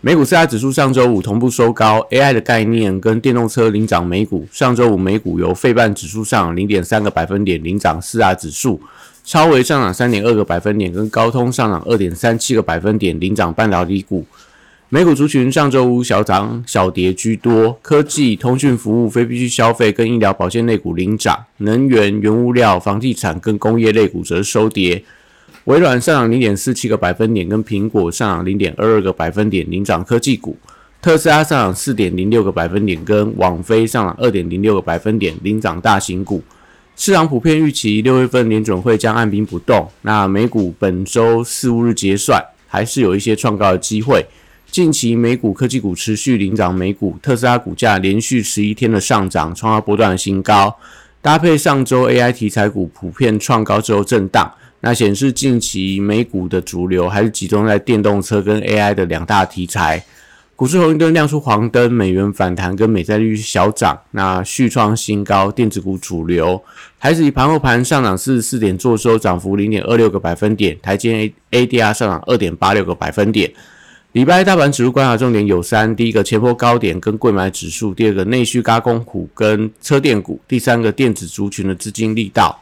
美股四大指数上周五同步收高，AI 的概念跟电动车领涨美股。上周五美股由费半指数上零点三个百分点领涨四大指数，超微上涨三点二个百分点，跟高通上涨二点三七个百分点领涨半导体股。美股族群上周五小涨小跌居多，科技、通讯服务、非必需消费跟医疗保健类股领涨，能源、原物料、房地产跟工业类股则收跌。微软上涨零点四七个百分点，跟苹果上涨零点二二个百分点领涨科技股；特斯拉上涨四点零六个百分点，跟网飞上涨二点零六个百分点领涨大型股。市场普遍预期六月份联准会将按兵不动。那美股本周四五日结算，还是有一些创高的机会。近期美股科技股持续领涨，美股特斯拉股价连续十一天的上涨，创下波段的新高。搭配上周 AI 题材股普遍创高之后震荡。那显示近期美股的主流还是集中在电动车跟 AI 的两大题材，股市红绿灯亮出黄灯，美元反弹跟美债率小涨，那续创新高，电子股主流还是以盘后盘上涨四十四点做收，涨幅零点二六个百分点，台积 A ADR 上涨二点八六个百分点。礼拜大盘指数观察重点有三：第一个前波高点跟贵买指数；第二个内需加工股跟车电股；第三个电子族群的资金力道。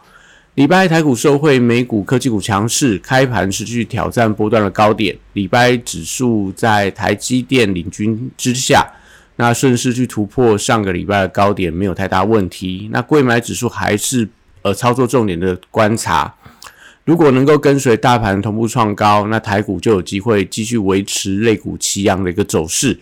礼拜台股受惠美股科技股强势，开盘持续挑战波段的高点。礼拜指数在台积电领军之下，那顺势去突破上个礼拜的高点，没有太大问题。那贵买指数还是呃操作重点的观察，如果能够跟随大盘同步创高，那台股就有机会继续维持类股齐扬的一个走势。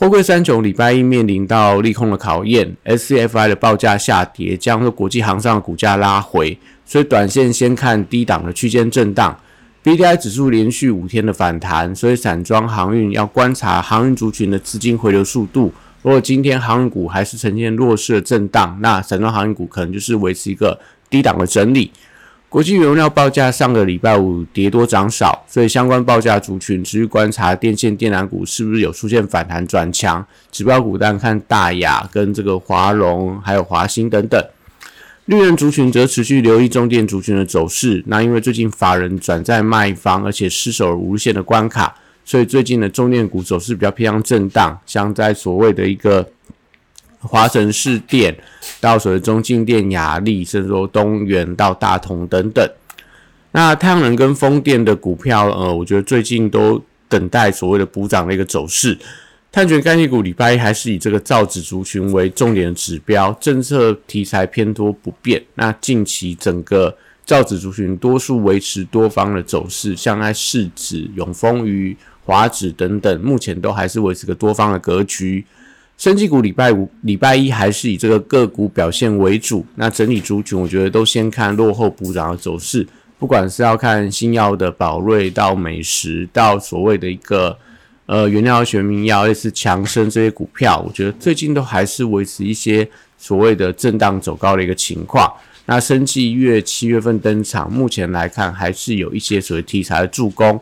货柜三雄礼拜一面临到利空的考验，SCFI 的报价下跌，将国际航商的股价拉回，所以短线先看低档的区间震荡。BDI 指数连续五天的反弹，所以散装航运要观察航运族群的资金回流速度。如果今天航运股还是呈现弱势的震荡，那散装航运股可能就是维持一个低档的整理。国际原料报价上个礼拜五跌多涨少，所以相关报价族群持续观察电线电缆股是不是有出现反弹转强。指标股单看大雅跟这个华荣还有华兴等等。绿人族群则持续留意中电族群的走势。那因为最近法人转在卖方，而且失守了无限的关卡，所以最近的中电股走势比较偏向震荡，像在所谓的一个。华城市电到所谓中静电、雅力，甚至说东元到大同等等。那太阳能跟风电的股票，呃，我觉得最近都等待所谓的补涨的一个走势。碳权概念股礼拜一还是以这个造纸族群为重点的指标，政策题材偏多不变。那近期整个造纸族群多数维持多方的走势，像在市纸、永丰余、华纸等等，目前都还是维持个多方的格局。升绩股礼拜五、礼拜一还是以这个个股表现为主。那整体族群，我觉得都先看落后补涨的走势。不管是要看新药的宝瑞，到美食，到所谓的一个呃原料学名药，类似强生这些股票，我觉得最近都还是维持一些所谓的震荡走高的一个情况。那升绩月七月份登场，目前来看还是有一些所谓题材的助攻。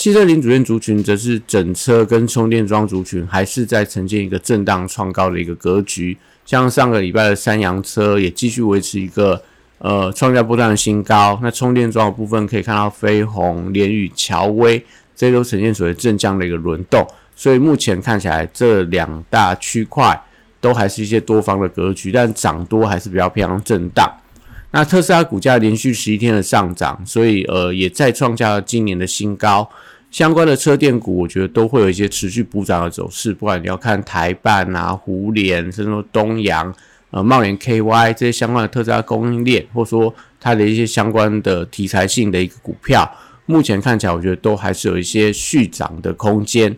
汽车零组件族群则是整车跟充电桩族群，还是在呈现一个震荡创高的一个格局。像上个礼拜的三洋车也继续维持一个呃创下波段的新高。那充电桩的部分可以看到飞鸿、联宇、乔威，这些都呈现所谓正向的一个轮动。所以目前看起来这两大区块都还是一些多方的格局，但涨多还是比较偏向震荡。那特斯拉股价连续十一天的上涨，所以呃也再创下了今年的新高。相关的车电股，我觉得都会有一些持续补涨的走势。不管你要看台办啊、湖联，甚至说东阳、呃茂联 KY 这些相关的特斯拉供应链，或者说它的一些相关的题材性的一个股票，目前看起来，我觉得都还是有一些续涨的空间。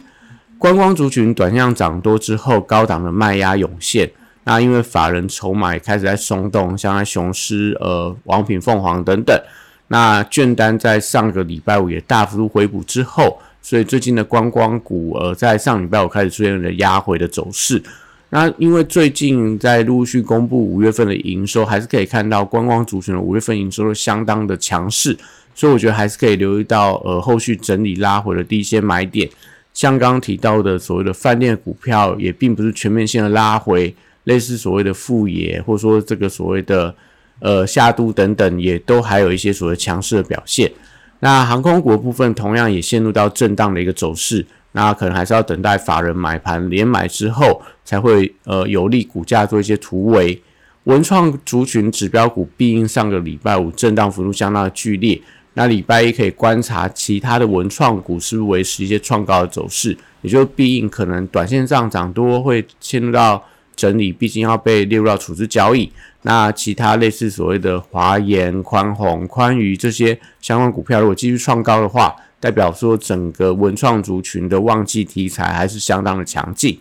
观光族群短向涨多之后，高档的卖压涌现。那因为法人筹码也开始在松动，像在雄狮、呃王品、凤凰等等。那券单在上个礼拜五也大幅度回补之后，所以最近的观光股呃在上礼拜五开始出现了压回的走势。那因为最近在陆续公布五月份的营收，还是可以看到观光族群的五月份营收都相当的强势，所以我觉得还是可以留意到呃后续整理拉回的第一些买点。像刚刚提到的所谓的饭店股票，也并不是全面性的拉回，类似所谓的富野，或者说这个所谓的呃夏都等等，也都还有一些所谓强势的表现。那航空股的部分同样也陷入到震荡的一个走势。那可能还是要等待法人买盘连买之后，才会呃有利股价做一些突围。文创族群指标股必应上个礼拜五震荡幅度相当的剧烈，那礼拜一可以观察其他的文创股是不是维持一些创高的走势，也就必应可能短线上涨多会陷入到整理，毕竟要被列入到处置交易。那其他类似所谓的华研、宽宏、宽娱这些相关股票，如果继续创高的话，代表说，整个文创族群的旺季题材还是相当的强劲。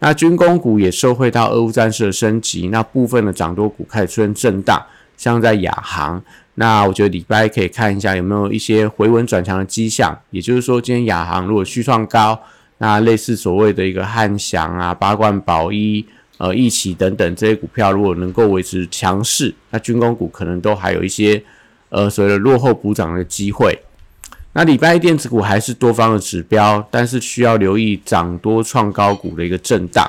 那军工股也受惠到俄乌战事的升级，那部分的涨多股开始出现震荡，像在亚航。那我觉得礼拜可以看一下有没有一些回稳转强的迹象。也就是说，今天亚航如果续创高，那类似所谓的一个汉翔啊、八冠宝一、呃、一起等等这些股票，如果能够维持强势，那军工股可能都还有一些呃所谓的落后补涨的机会。那礼拜一电子股还是多方的指标，但是需要留意涨多创高股的一个震荡。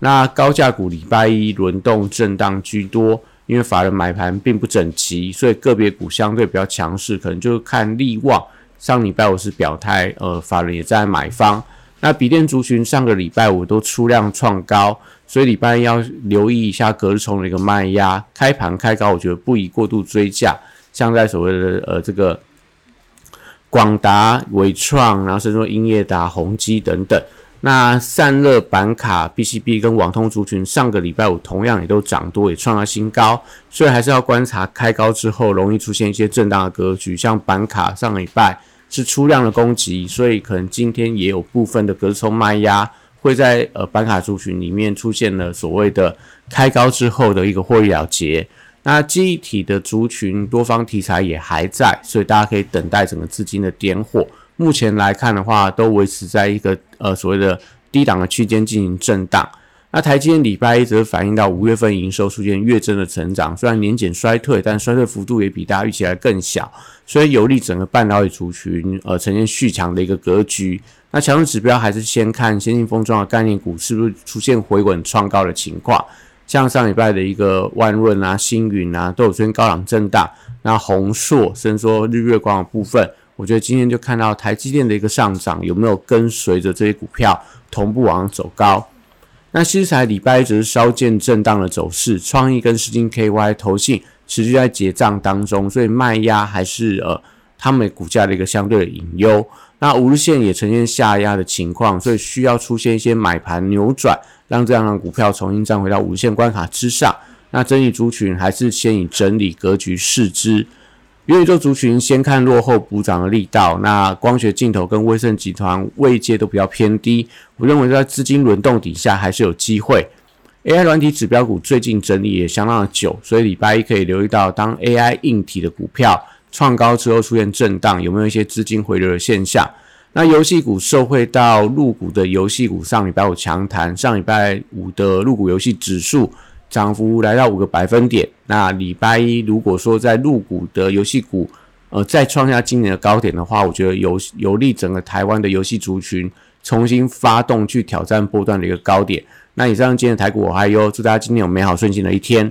那高价股礼拜一轮动震荡居多，因为法人买盘并不整齐，所以个别股相对比较强势，可能就看利旺。上礼拜五是表态，呃，法人也在买方。那笔电族群上个礼拜五都出量创高，所以礼拜一要留意一下隔日冲的一个卖压。开盘开高，我觉得不宜过度追价，像在所谓的呃这个。广达、伟创，然后甚至说英业达、宏基等等，那散热板卡、PCB 跟网通族群，上个礼拜五同样也都涨多，也创了新高，所以还是要观察开高之后容易出现一些震荡的格局。像板卡上个礼拜是出量的攻击，所以可能今天也有部分的隔冲卖压，会在呃板卡族群里面出现了所谓的开高之后的一个获利了结。那记忆体的族群多方题材也还在，所以大家可以等待整个资金的点火。目前来看的话，都维持在一个呃所谓的低档的区间进行震荡。那台积电礼拜一则反映到五月份营收出现月增的成长，虽然年减衰退，但衰退幅度也比大家预期来更小，所以有利整个半导体族群呃呈现续强的一个格局。那强势指标还是先看先进封装的概念股是不是出现回稳创高的情况。像上礼拜的一个万润啊、星云啊，都有出现高档震荡。那宏硕，甚至说日月光的部分，我觉得今天就看到台积电的一个上涨，有没有跟随着这些股票同步往上走高？那新材礼拜一只是稍见震荡的走势，创意跟世金 KY 投信持续在结账当中，所以卖压还是呃他们股价的一个相对的隐忧。那五日线也呈现下压的情况，所以需要出现一些买盘扭转。让这样的股票重新站回到五线关卡之上。那整理族群还是先以整理格局视之。元宇宙族群先看落后补涨的力道。那光学镜头跟威盛集团位阶都比较偏低，我认为在资金轮动底下还是有机会。AI 软体指标股最近整理也相当的久，所以礼拜一可以留意到，当 AI 硬体的股票创高之后出现震荡，有没有一些资金回流的现象？那游戏股受惠到入股的游戏股，上礼拜五强弹，上礼拜五的入股游戏指数涨幅来到五个百分点。那礼拜一如果说在入股的游戏股，呃，再创下今年的高点的话，我觉得有有利整个台湾的游戏族群重新发动去挑战波段的一个高点。那以上今天的台股我还有，祝大家今天有美好顺心的一天。